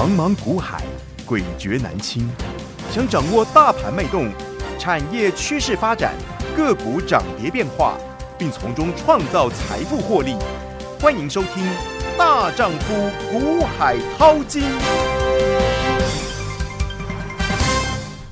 茫茫股海，诡谲难清。想掌握大盘脉动、产业趋势发展、个股涨跌变化，并从中创造财富获利，欢迎收听《大丈夫股海淘金》。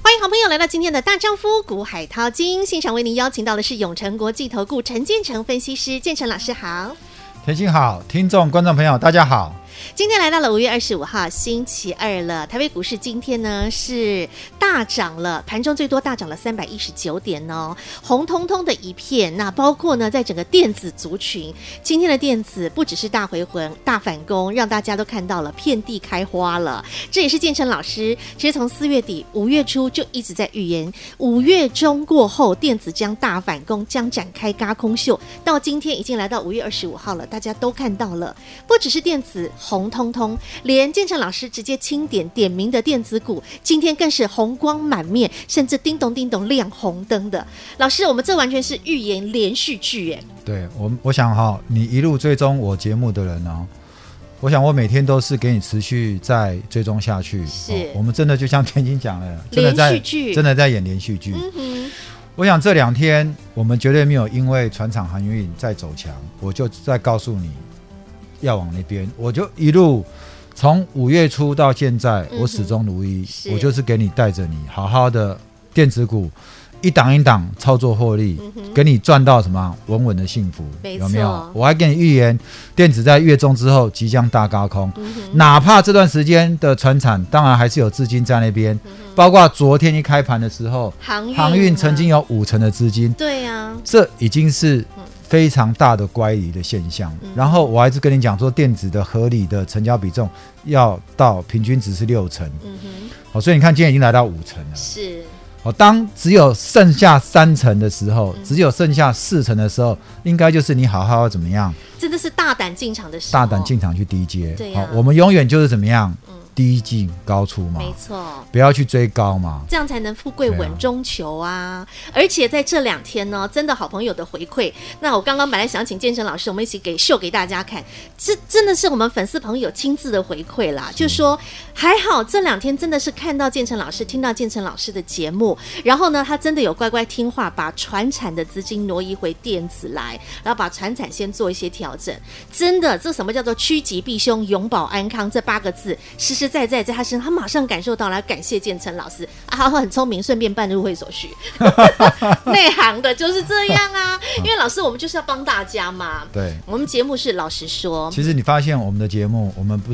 欢迎好朋友来到今天的《大丈夫股海淘金》现场，为您邀请到的是永诚国际投顾陈建成分析师，建成老师好。田心好，听众观众朋友大家好。今天来到了五月二十五号星期二了，台北股市今天呢是大涨了，盘中最多大涨了三百一十九点哦，红彤彤的一片。那包括呢，在整个电子族群，今天的电子不只是大回魂、大反攻，让大家都看到了遍地开花了。这也是建成老师，其实从四月底、五月初就一直在预言，五月中过后电子将大反攻，将展开嘎空秀。到今天已经来到五月二十五号了，大家都看到了，不只是电子。红彤彤，连建成老师直接清点点名的电子股，今天更是红光满面，甚至叮咚叮咚亮红灯的。老师，我们这完全是预言连续剧，耶。对我，我想哈，你一路追踪我节目的人哦，我想我每天都是给你持续在追踪下去。是、哦，我们真的就像天津讲的，真的在连续剧，真的在演连续剧。嗯，我想这两天我们绝对没有因为船厂航运在走强，我就在告诉你。要往那边，我就一路从五月初到现在，我始终如一，嗯、我就是给你带着你好好的电子股，一档一档操作获利，嗯、给你赚到什么稳稳的幸福，有没有？我还给你预言，电子在月中之后即将大高空，嗯、哪怕这段时间的船产，当然还是有资金在那边，嗯、包括昨天一开盘的时候，航运曾经有五成的资金，对呀、啊，这已经是。非常大的乖离的现象，嗯、然后我还是跟你讲说，电子的合理的成交比重要到平均值是六成，嗯哼，好，所以你看今天已经来到五成了，是，哦，当只有剩下三成的时候，嗯、只有剩下四成的时候，应该就是你好好怎么样？真的是大胆进场的时候，大胆进场去低接，对呀、啊，我们永远就是怎么样？嗯低进高出嘛，没错，不要去追高嘛，这样才能富贵稳中求啊！啊而且在这两天呢，真的好朋友的回馈，那我刚刚本来想请建成老师，我们一起给秀给大家看，这真的是我们粉丝朋友亲自的回馈啦，是。就说还好这两天真的是看到建成老师，听到建成老师的节目，然后呢，他真的有乖乖听话，把传产的资金挪移回电子来，然后把传产先做一些调整，真的，这什么叫做趋吉避凶、永保安康这八个字，实实。在在在他身上，他马上感受到来感谢建成老师啊，他很聪明，顺便办入会手续。内行的就是这样啊，因为老师我们就是要帮大家嘛。对，我们节目是老实说。其实你发现我们的节目，我们不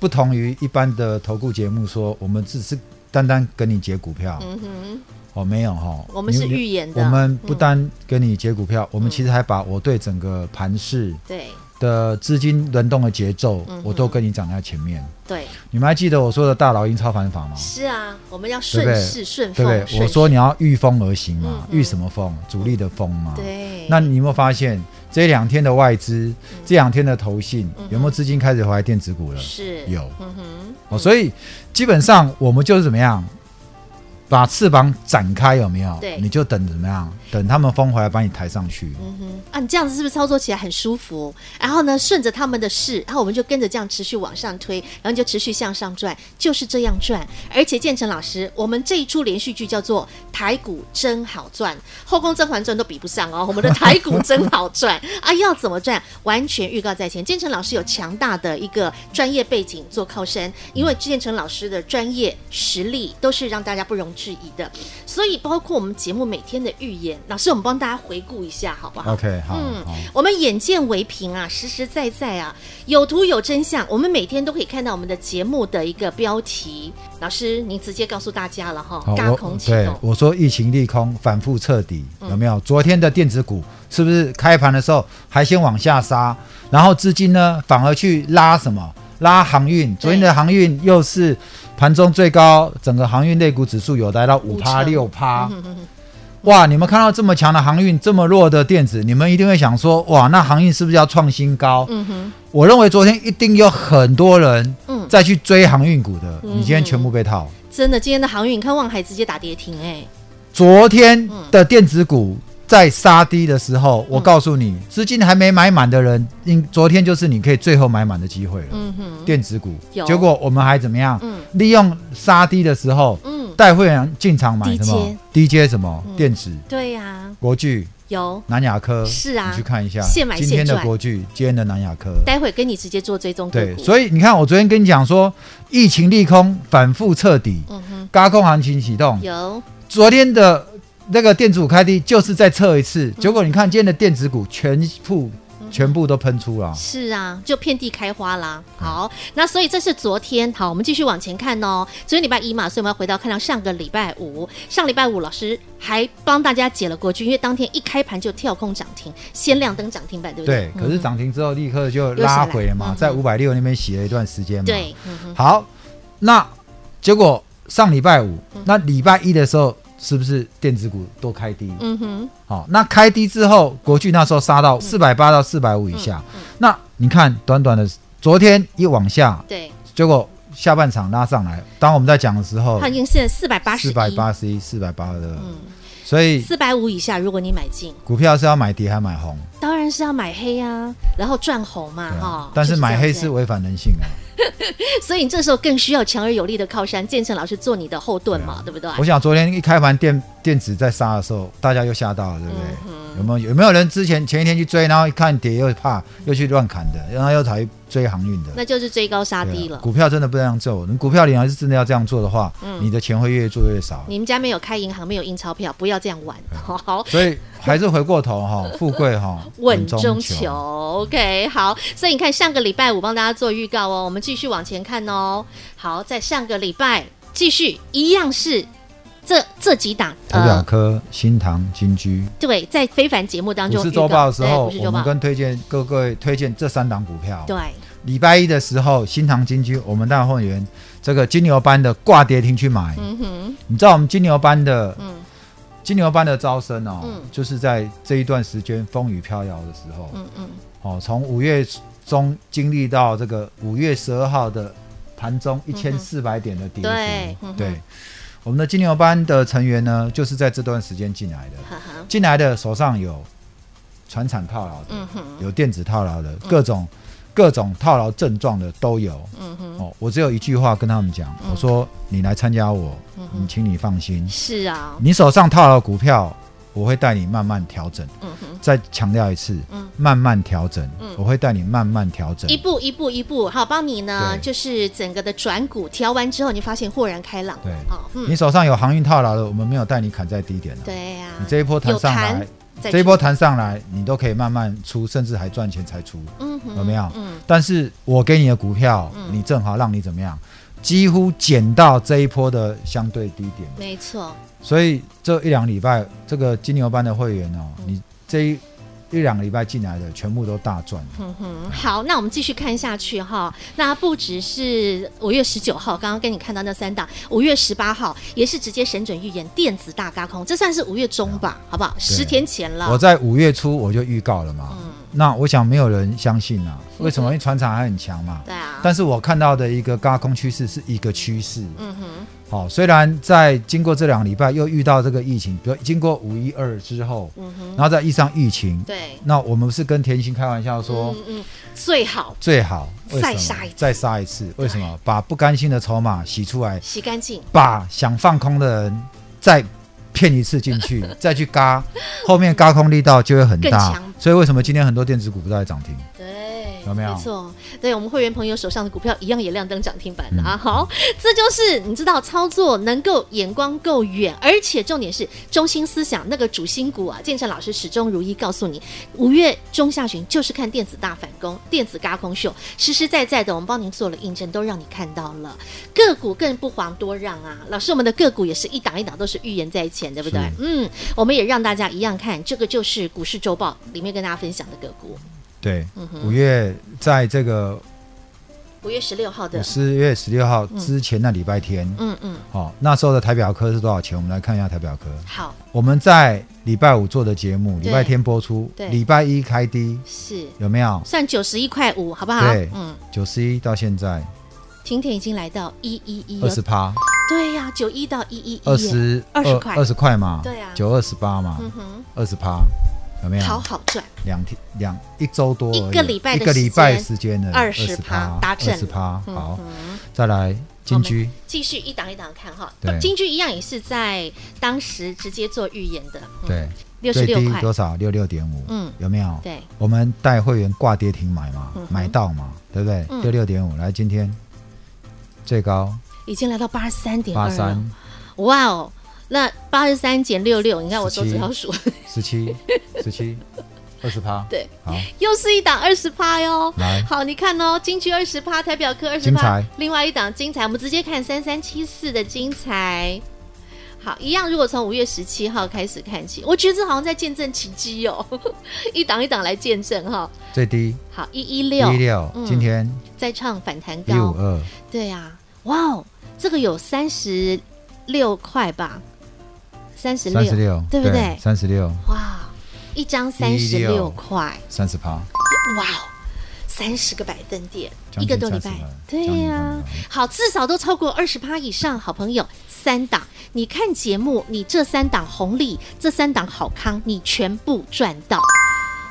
不同于一般的投顾节目，说我们只是单单跟你解股票。嗯哼，哦，没有哈、哦，我们是预言的。我们不单跟你解股票，嗯、我们其实还把我对整个盘势对。的资金轮动的节奏，我都跟你讲在前面。对，你们还记得我说的大老鹰操盘法吗？是啊，我们要顺势顺风。对，我说你要御风而行嘛，御什么风？主力的风嘛。对。那你有没有发现这两天的外资，这两天的投信，有没有资金开始回来电子股了？是，有。嗯哼。哦，所以基本上我们就是怎么样？把翅膀展开有没有？对，你就等怎么样？等他们风回来把你抬上去。嗯哼，啊，你这样子是不是操作起来很舒服？然后呢，顺着他们的势，然后我们就跟着这样持续往上推，然后就持续向上转，就是这样转。而且建成老师，我们这一出连续剧叫做《台股真好赚》，《后宫甄嬛传》都比不上哦。我们的台股真好赚啊！要怎么赚？完全预告在前。建成老师有强大的一个专业背景做靠山，因为建成老师的专业实力都是让大家不容置疑的，所以包括我们节目每天的预言，老师，我们帮大家回顾一下，好不好？OK，好。嗯，我们眼见为凭啊，实实在在啊，有图有真相。我们每天都可以看到我们的节目的一个标题。老师，您直接告诉大家了哈，轧空启动。对，我说疫情利空反复彻底，有没有？嗯、昨天的电子股是不是开盘的时候还先往下杀，然后资金呢反而去拉什么？拉航运。昨天的航运又是。盘中最高，整个航运类股指数有来到五趴六趴，哇！你们看到这么强的航运，这么弱的电子，你们一定会想说，哇，那航运是不是要创新高？嗯哼，我认为昨天一定有很多人再去追航运股的，你今天全部被套。真的，今天的航运，你看望海直接打跌停，哎，昨天的电子股在杀低的时候，我告诉你，资金还没买满的人，因昨天就是你可以最后买满的机会了。嗯哼，电子股，结果我们还怎么样？嗯，利用杀低的时候，嗯，带会员进场买什么？？DJ 什么？电子？对呀，国巨有南亚科是啊，你去看一下，现买现。今天的国巨，今天的南亚科，待会跟你直接做追踪。对，所以你看，我昨天跟你讲说，疫情利空反复彻底，嗯哼，高空行情启动，有昨天的。那个电子股开低就是再测一次，结果你看今天的电子股全部全部都喷出了，是啊，就遍地开花啦。好，那所以这是昨天，好，我们继续往前看哦。昨天礼拜一嘛，所以我们要回到看到上个礼拜五，上礼拜五老师还帮大家解了国巨，因为当天一开盘就跳空涨停，先亮灯涨停板，对不对？对。可是涨停之后立刻就拉回了嘛，在五百六那边洗了一段时间嘛。对。好，那结果上礼拜五，那礼拜一的时候。是不是电子股都开低？嗯哼，好，那开低之后，国巨那时候杀到四百八到四百五以下。嗯嗯、那你看，短短的昨天一往下，对，结果下半场拉上来。当我们在讲的时候，它已经是四百八十，四百八十一，四百八的。嗯，所以四百五以下，如果你买进股票是要买跌还买红？当然是要买黑啊，然后赚红嘛，哈、啊。但是买黑是违反人性啊。所以你这时候更需要强而有力的靠山，建成老师做你的后盾嘛，对，不对？我想昨天一开盘电电子在杀的时候，大家又吓到了，对不对？嗯、有没有有没有人之前前一天去追，然后一看跌又怕，又去乱砍的，然后又才追航运的？那就是追高杀低了，啊。股票真的不这样做，你股票你还是真的要这样做的话，嗯、你的钱会越做越少。你们家没有开银行，没有印钞票，不要这样玩。好，好，所以。还是回过头哈，富贵哈，稳中求。OK，好，所以你看上个礼拜五帮大家做预告哦，我们继续往前看哦。好，在上个礼拜继续一样是这这几档，台表科、新塘、金居。对，在非凡节目当中，股市周报的时候，我们跟推荐各位推荐这三档股票。对，礼拜一的时候，新塘、金居，我们大会员这个金牛班的挂跌停去买。嗯哼，你知道我们金牛班的，嗯。金牛班的招生哦，嗯、就是在这一段时间风雨飘摇的时候，嗯嗯，哦，从五月中经历到这个五月十二号的盘中一千四百点的跌幅，对，嗯、对，我们的金牛班的成员呢，就是在这段时间进来的，进来的手上有传产套牢的，嗯、哼。有电子套牢的，各种。嗯各种套牢症状的都有，嗯哼，哦，我只有一句话跟他们讲，我说你来参加我，你请你放心，是啊，你手上套牢股票，我会带你慢慢调整，嗯哼，再强调一次，嗯，慢慢调整，嗯，我会带你慢慢调整，一步一步一步，好，帮你呢，就是整个的转股调完之后，你发现豁然开朗，对，好，你手上有航运套牢的，我们没有带你砍在低点了，对呀，你这一波弹上来。这一波弹上来，你都可以慢慢出，甚至还赚钱才出，有没有？嗯、但是我给你的股票，嗯、你正好让你怎么样？几乎减到这一波的相对低点，没错。所以这一两礼拜，这个金牛班的会员哦，嗯、你这一。一两个礼拜进来的全部都大赚。嗯哼，好，那我们继续看下去哈。那不只是五月十九号，刚刚跟你看到那三档，五月十八号也是直接神准预言电子大轧空，这算是五月中吧，好不好？十天前了。我在五月初我就预告了嘛。嗯。那我想没有人相信啊，为什么？因为船厂还很强嘛。对啊。但是我看到的一个高空趋势是一个趋势。嗯哼。好，虽然在经过这两个礼拜又遇到这个疫情，比如经过五一二之后，嗯哼，然后再遇上疫情，对，那我们是跟甜心开玩笑说，嗯嗯，最好。最好再杀一次，再杀一次，为什么？把不甘心的筹码洗出来，洗干净，把想放空的人再骗一次进去，再去嘎，后面嘎空力道就会很大，所以为什么今天很多电子股不在涨停？对。有没有？没错，对我们会员朋友手上的股票一样也亮灯涨停板的啊！好，这就是你知道操作能够眼光够远，而且重点是中心思想那个主心骨啊！建成老师始终如一告诉你，五月中下旬就是看电子大反攻，电子嘎空秀，实实在在的我们帮您做了印证，都让你看到了个股更不遑多让啊！老师，我们的个股也是一档一档都是预言在前，对不对？嗯，我们也让大家一样看，这个就是股市周报里面跟大家分享的个股。对，五月在这个五月十六号的。十月十六号之前那礼拜天，嗯嗯，好，那时候的台表科是多少钱？我们来看一下台表科。好，我们在礼拜五做的节目，礼拜天播出，对，礼拜一开低，是。有没有？算九十一块五，好不好？对，嗯，九十一到现在，婷婷已经来到一一一二十八。对呀，九一到一一一，二十二十块，二十块嘛，对啊，九二十八嘛，嗯哼，二十趴，有没有？好好赚，两天两一周多，一个礼拜一个礼拜时间的二十趴，达成。二十趴，好，再来。金居。继续一档一档看哈，金居一样也是在当时直接做预言的，对，六十六块。多少？六六点五，嗯，有没有？对，我们带会员挂跌停买嘛，买到嘛，对不对？六六点五，来今天最高已经来到八十三点八三，哇哦，那八十三减六六，你看我手指要数，十七，十七。二十趴，对，好，又是一档二十趴哟。来，好，你看哦，金居二十趴，台表科二十趴，另外一档精彩，我们直接看三三七四的精彩。好，一样，如果从五月十七号开始看起，我觉得这好像在见证奇迹哦，一档一档来见证哈。最低，好，一一六。一六，今天。再唱反弹高，一五二，对呀，哇哦，这个有三十六块吧，三十六，对不对？三十六，哇。一张三十六块，三十趴，哇，三十个百分点，一个多礼拜，对呀，好，至少都超过二十趴以上。好朋友，三档，你看节目，你这三档红利，这三档好康，你全部赚到。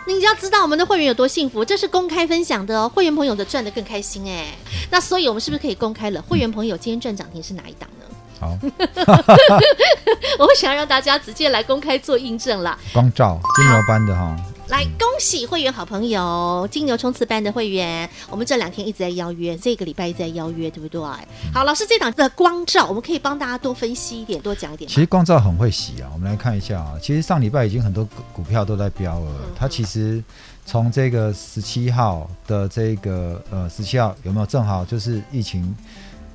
你要知道我们的会员有多幸福，这是公开分享的哦。会员朋友的赚的更开心哎，那所以我们是不是可以公开了？会员朋友今天赚涨停是哪一档呢？好，我会想让大家直接来公开做印证了。光照金牛班的哈，来恭喜会员好朋友金牛冲刺班的会员，我们这两天一直在邀约，这个礼拜一直在邀约，对不对？好，老师这档的光照，我们可以帮大家多分析一点，多讲一点。其实光照很会洗啊，我们来看一下啊，其实上礼拜已经很多股票都在飙了，嗯、它其实从这个十七号的这个呃十七号有没有正好就是疫情。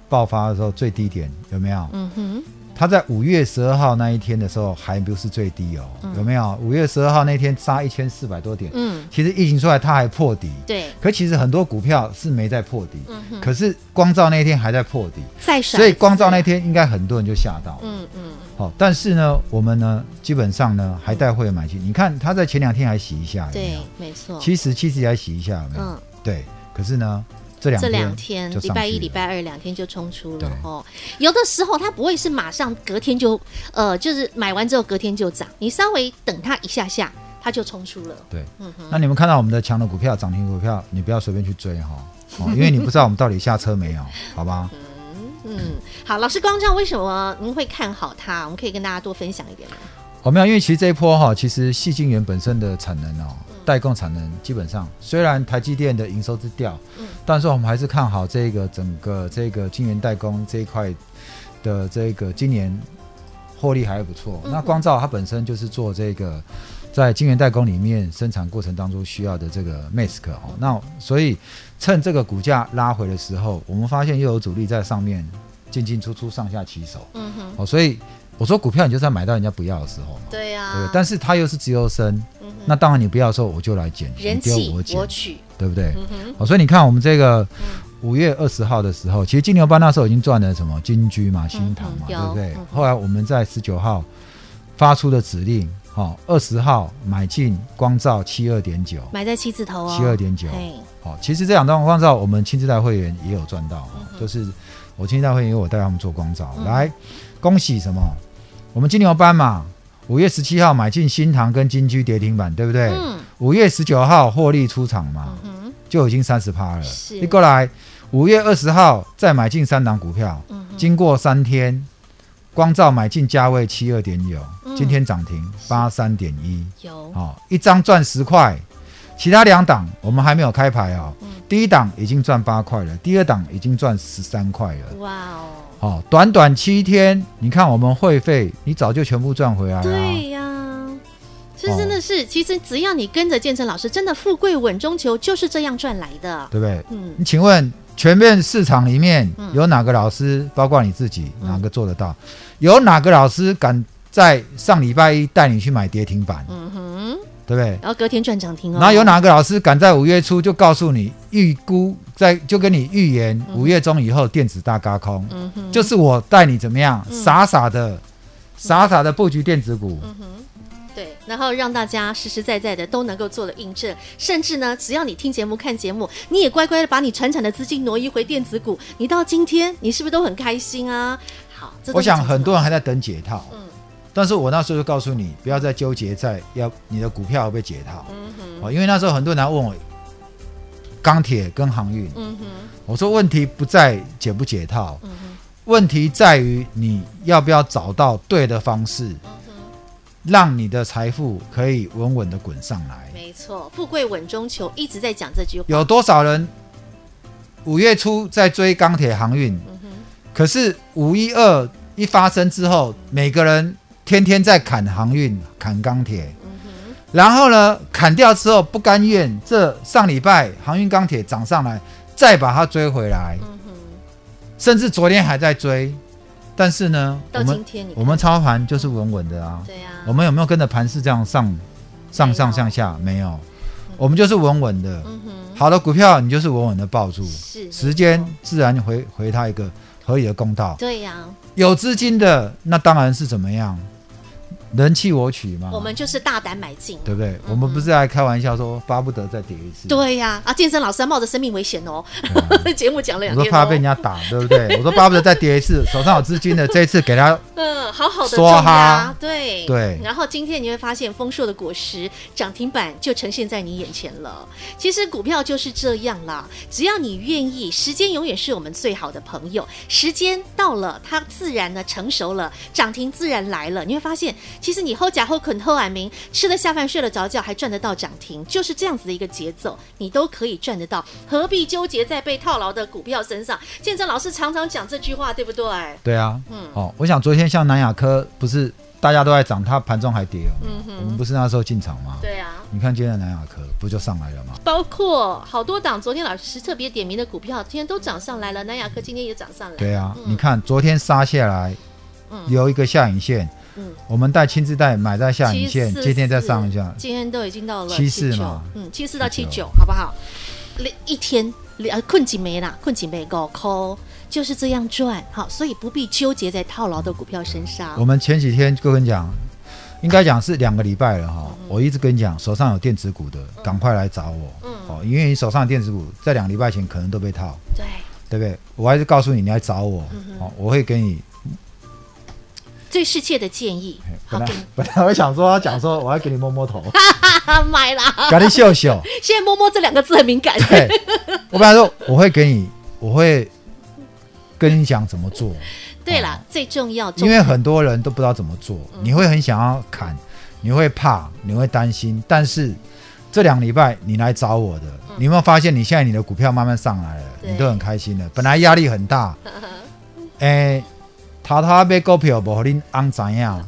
爆发的时候最低点有没有？嗯哼，他在五月十二号那一天的时候还不是最低哦，嗯、有没有？五月十二号那天杀一千四百多点，嗯，其实疫情出来他还破底，对，可其实很多股票是没在破底，嗯哼，可是光照那天还在破底，再所以光照那天应该很多人就吓到，嗯嗯，好，但是呢，我们呢基本上呢还带会员买进，嗯、你看他在前两天还洗一下，有没有？对，没错，其实其实还洗一下，有没有？嗯，对，可是呢。这两天，礼拜一、礼拜二两天就冲出了哦。有的时候它不会是马上隔天就，呃，就是买完之后隔天就涨，你稍微等它一下下，它就冲出了。对，嗯哼。那你们看到我们的强的股票、涨停股票，你不要随便去追哈，哦，因为你不知道我们到底下车没有，好吧？嗯嗯，好，老师光照为什么您会看好它？我们可以跟大家多分享一点吗？哦，没有，因为其实这一波哈，其实矽晶圆本身的产能哦。代工产能基本上，虽然台积电的营收是掉，嗯，但是我们还是看好这个整个这个晶圆代工这一块的这个今年获利还不错。嗯、那光照它本身就是做这个在晶圆代工里面生产过程当中需要的这个 mask 哦，那所以趁这个股价拉回的时候，我们发现又有主力在上面进进出出上下其手，嗯哼，哦，所以我说股票你就是要买到人家不要的时候嘛，对呀、啊，但是它又是资优生。那当然，你不要的时候，我就来捡，人气我取，对不对？所以你看，我们这个五月二十号的时候，其实金牛班那时候已经赚了什么？金居嘛、新塘嘛，对不对？后来我们在十九号发出的指令，好，二十号买进光照七二点九，买在七字头哦，七二点九。好，其实这两张光照，我们亲自带会员也有赚到，就是我亲自带会员，我带他们做光照，来恭喜什么？我们金牛班嘛。五月十七号买进新塘跟金居跌停板，对不对？嗯。五月十九号获利出场嘛，嗯、就已经三十趴了。是。你过来，五月二十号再买进三档股票，经过三天，光照买进价位七二点九，今天涨停八三点一。有。好，一张赚十块，其他两档我们还没有开牌啊、哦。嗯、第一档已经赚八块了，第二档已经赚十三块了。哇哦。哦，短短七天，你看我们会费，你早就全部赚回来了。对呀、啊，这真的是，哦、其实只要你跟着建成老师，真的富贵稳中求，就是这样赚来的，对不对？嗯，你请问全面市场里面有哪个老师，包括你自己，哪个做得到？嗯、有哪个老师敢在上礼拜一带你去买跌停板？嗯哼。对不对？然后隔天赚涨停哦。然后有哪个老师敢在五月初就告诉你预估，在就跟你预言五月中以后电子大轧空？嗯哼，就是我带你怎么样，嗯、傻傻的，傻傻的布局电子股。嗯哼，对，然后让大家实实在在的都能够做了印证，甚至呢，只要你听节目、看节目，你也乖乖的把你传产的资金挪移回电子股，你到今天你是不是都很开心啊？好，我想很多人还在等解套，嗯但是我那时候就告诉你，不要再纠结在要你的股票会不会解套，嗯哼。哦，因为那时候很多人来问我钢铁跟航运，嗯哼。我说问题不在解不解套，嗯哼。问题在于你要不要找到对的方式，让你的财富可以稳稳的滚上来。没错，富贵稳中求，一直在讲这句话。有多少人五月初在追钢铁航运，可是五一二一发生之后，每个人天天在砍航运、砍钢铁，嗯，然后呢，砍掉之后不甘愿，这上礼拜航运、钢铁涨上来，再把它追回来，嗯，甚至昨天还在追，但是呢，我们我们操盘就是稳稳的啊。对呀、我们有没有跟着盘势这样上上上上下？没有，我们就是稳稳的。好的股票，你就是稳稳的抱住，是时间自然回回它一个合理的公道。对呀、有资金的，那当然是怎么样，人弃我取嘛，我们就是大胆买进，对不对？嗯我们不是还开玩笑说巴不得再跌一次，对呀、啊，健身老师还冒着生命危险哦，节目讲了两天、哦，我都怕被人家打，对不对？我说巴不得再跌一次，手上有资金的，这一次给他嗯，好好的梭哈，对对然后今天你会发现丰硕的果实涨停板就呈现在你眼前了。其实股票就是这样啦，只要你愿意，时间永远是我们最好的朋友。时间到了，它自然的成熟了，涨停自然来了。你会发现，其实你后假后肯后安明，吃得下饭，睡得着觉，还赚得到涨停，就是这样子的一个节奏，你都可以赚得到，何必纠结在被套牢的股票身上？建正老师常常讲这句话，对不对？对啊，嗯哦，我想昨天像南亚科不是大家都在涨，它盘中还跌了，嗯哼我们不是那时候进场吗？对啊。你看今天的南亚科不就上来了吗？包括好多档，昨天老师特别点名的股票，今天都涨上来了。南亚科今天也涨上来。对啊，嗯你看昨天杀下来，嗯留一个下影线，嗯，我们带亲自带买在下影线，今天再上一下，今天都已经到了七四嘛嗯，七四到七九79，好不好？一天两困几没啦，困几没够抠，就是这样赚。好，所以不必纠结在套牢的股票身上。我们前几天就跟你讲，应该讲是两个礼拜了哈。嗯我一直跟你讲，手上有电子股的，赶快来找我。嗯哦，因为你手上的电子股在两个礼拜前可能都被套，对，对不对？我还是告诉你，你来找我嗯，哦，我会给你。最世界的建议，好本来 本来我想说要讲说，我要给你摸摸头，哈 哈买啦。给你秀秀。现在摸摸这两个字很敏感。对，我本来说我会给你，我会跟你讲怎么做。对啦，最重要，因为很多人都不知道怎么做，嗯你会很想要砍，你会怕，你会担心。但是这两礼拜你来找我的，你有没有发现你现在你的股票慢慢上来了，你都很开心了。本来压力很大，诶，他他买股票无互恁翁知影，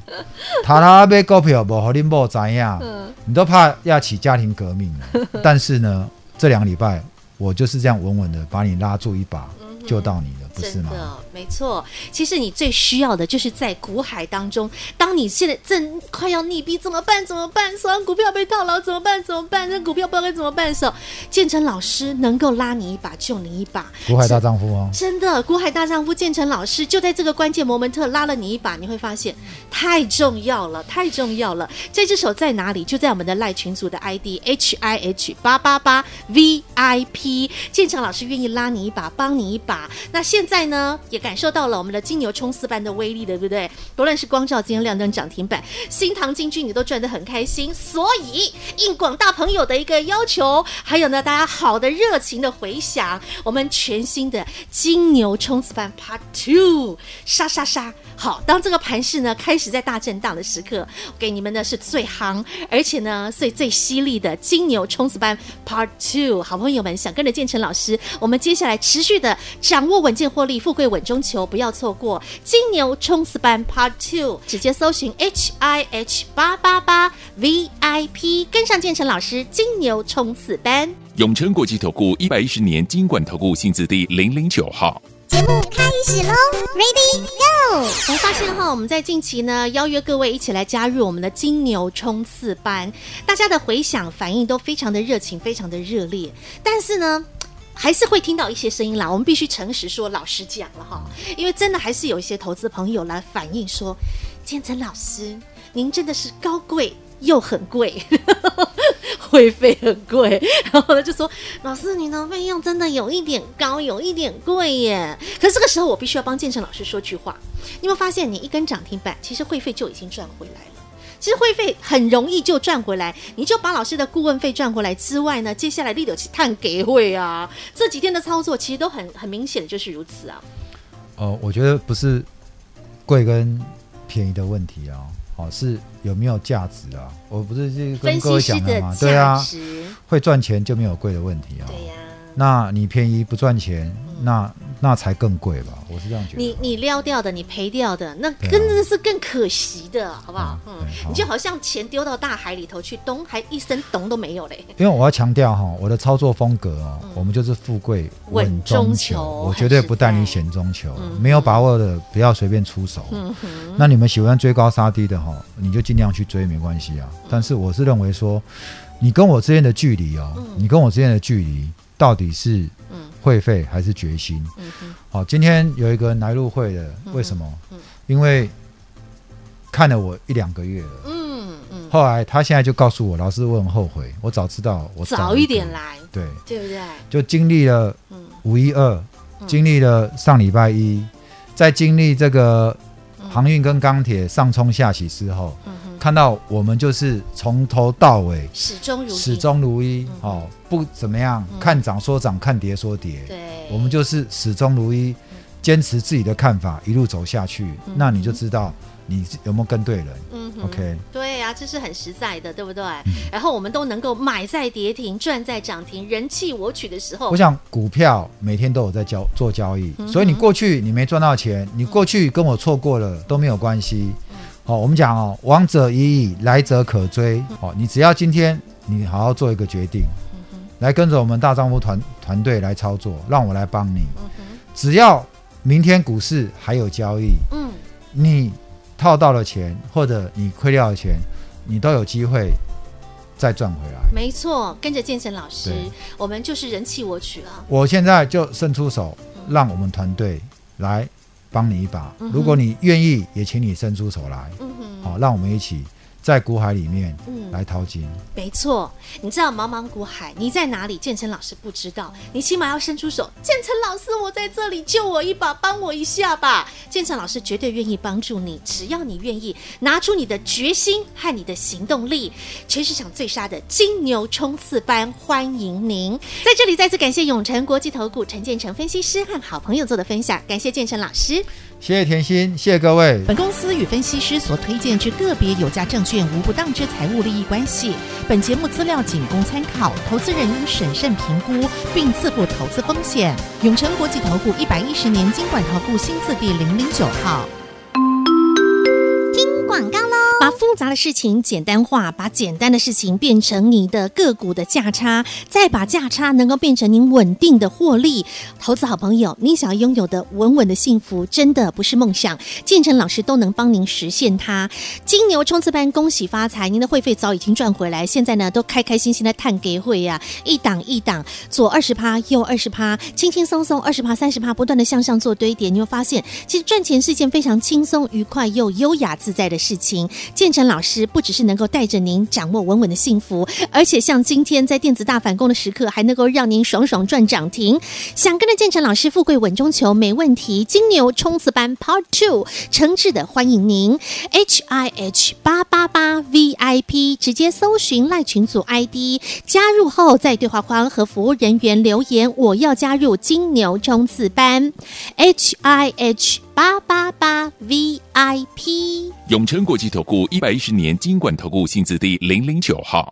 他他买股票无互恁某知影，嗯。你都怕要起家庭革命了。但是呢，这两个礼拜我就是这样稳稳的把你拉住一把，救到你了，不是吗？没错。其实你最需要的就是在股海当中，当你现在正快要溺毙，怎么办？怎么办？手上股票被套牢，怎么办？怎么办？那股票不知道该怎么办的时候，建成老师能够拉你一把，救你一把。股海大丈夫哦。真的，股海大丈夫建成老师就在这个关键摩门特拉了你一把，你会发现太重要了，太重要了。这只手在哪里？就在我们的赖群组的 ID H I H 八八八 V I P。建成老师愿意拉你一把，帮你一把。那现在呢，也该感受到了我们的金牛冲刺般的威力，对不对？不论是光照今天亮灯涨停板，新唐金句你都赚得很开心。所以应广大朋友的一个要求，还有呢，大家好的热情的回响，我们全新的金牛冲刺班 Part Two，杀杀杀！好，当这个盘势呢开始在大震荡的时刻，给你们的是最夯，而且呢最最犀利的金牛冲刺班 Part Two。好朋友们想跟着建成老师，我们接下来持续的掌握稳健获利，富贵稳中求，不要错过金牛冲刺班 Part Two，直接搜寻 H I H 八八八 V I P，跟上建成老师金牛冲刺班。永诚国际投顾一百一十年金管投顾新字第零零九号。节目开始喽，Ready Go！我们发现哈，我们在近期呢邀约各位一起来加入我们的金牛冲刺班，大家的回响反应都非常的热情，非常的热烈。但是呢，还是会听到一些声音啦。我们必须诚实说，老实讲了哈，因为真的还是有一些投资朋友来反映说，建成老师，您真的是高贵又很贵。会费很贵，然后呢就说老师，你的费用真的有一点高，有一点贵耶。可是这个时候我必须要帮建成老师说句话，你有没有发现，你一根涨停板，其实会费就已经赚回来了。其实会费很容易就赚回来，你就把老师的顾问费赚回来之外呢，接下来立得去探给会啊。这几天的操作其实都很很明显的就是如此啊。哦，我觉得不是贵跟便宜的问题啊，哦，是有没有价值啊？我不是去跟各位讲的吗？对啊，会赚钱就没有贵的问题啊。对呀、啊，那你便宜不赚钱，嗯、那。那才更贵吧，我是这样觉得。你你撩掉的，你赔掉的，那真的是更可惜的，好不好？嗯，你就好像钱丢到大海里头去，咚，还一声咚都没有嘞。因为我要强调哈，我的操作风格哦，我们就是富贵稳中求，我绝对不带你险中求。没有把握的不要随便出手。嗯哼。那你们喜欢追高杀低的哈，你就尽量去追，没关系啊。但是我是认为说，你跟我之间的距离哦，你跟我之间的距离到底是。会费还是决心？好、今天有一个人来入会的，为什么？嗯、因为看了我一两个月了。嗯嗯。后来他现在就告诉我，老师，我很后悔，我早知道我早，早一点来。对，对不对？就经历了五一二，经历了上礼拜一，在经历这个航运跟钢铁上冲下洗之后。嗯看到我们就是从头到尾始终如始终如一，哦，不怎么样，看涨说涨，看跌说跌，对，我们就是始终如一，坚持自己的看法，一路走下去，那你就知道你有没有跟对人。嗯，OK，对呀，这是很实在的，对不对？然后我们都能够买在跌停，赚在涨停，人弃我取的时候，我想股票每天都有在交做交易，所以你过去你没赚到钱，你过去跟我错过了都没有关系。哦，我们讲哦，往者已矣，来者可追。哦，你只要今天你好好做一个决定，来跟着我们大丈夫团团队来操作，让我来帮你。只要明天股市还有交易，嗯，你套到了钱或者你亏掉了钱，你都有机会再赚回来。没错，跟着建成老师，我们就是人气我取了。我现在就伸出手，让我们团队来。帮你一把，如果你愿意，也请你伸出手来，嗯哼，好，让我们一起。在股海里面，嗯，来淘金，没错。你知道茫茫股海，你在哪里？建成老师不知道，你起码要伸出手。建成老师，我在这里，救我一把，帮我一下吧。建成老师绝对愿意帮助你，只要你愿意拿出你的决心和你的行动力。全市场最杀的金牛冲刺班，欢迎您在这里。再次感谢永诚国际投顾陈建成分析师和好朋友做的分享，感谢建成老师。谢谢甜心，谢谢各位。本公司与分析师所推荐之个别有价证券卷无不当之财务利益关系。本节目资料仅供参考，投资人应审慎评估并自负投资风险。永诚国际投顾一百一十年经管投顾新字第零零九号。听广告。复杂的事情简单化，把简单的事情变成你的个股的价差，再把价差能够变成您稳定的获利。投资好朋友，你想要拥有的稳稳的幸福，真的不是梦想，建成老师都能帮您实现它。金牛冲刺班，恭喜发财！您的会费早已经赚回来，现在呢都开开心心的探给会呀，一档一档，左二十趴，右二十趴，轻轻松松二十趴、三十趴，不断的向上做堆叠，你会发现，其实赚钱是一件非常轻松、愉快又优雅自在的事情。建成老师不只是能够带着您掌握稳稳的幸福，而且像今天在电子大反攻的时刻，还能够让您爽爽赚涨停。想跟着建成老师富贵稳中求，没问题。金牛冲刺班 Part Two，诚挚的欢迎您，H I H 八八八 V I P，直接搜寻赖群组 I D，加入后在对话框和服务人员留言，我要加入金牛冲刺班，H I H。八八八 VIP，永诚国际投顾一百一十年金管投顾新字第零零九号。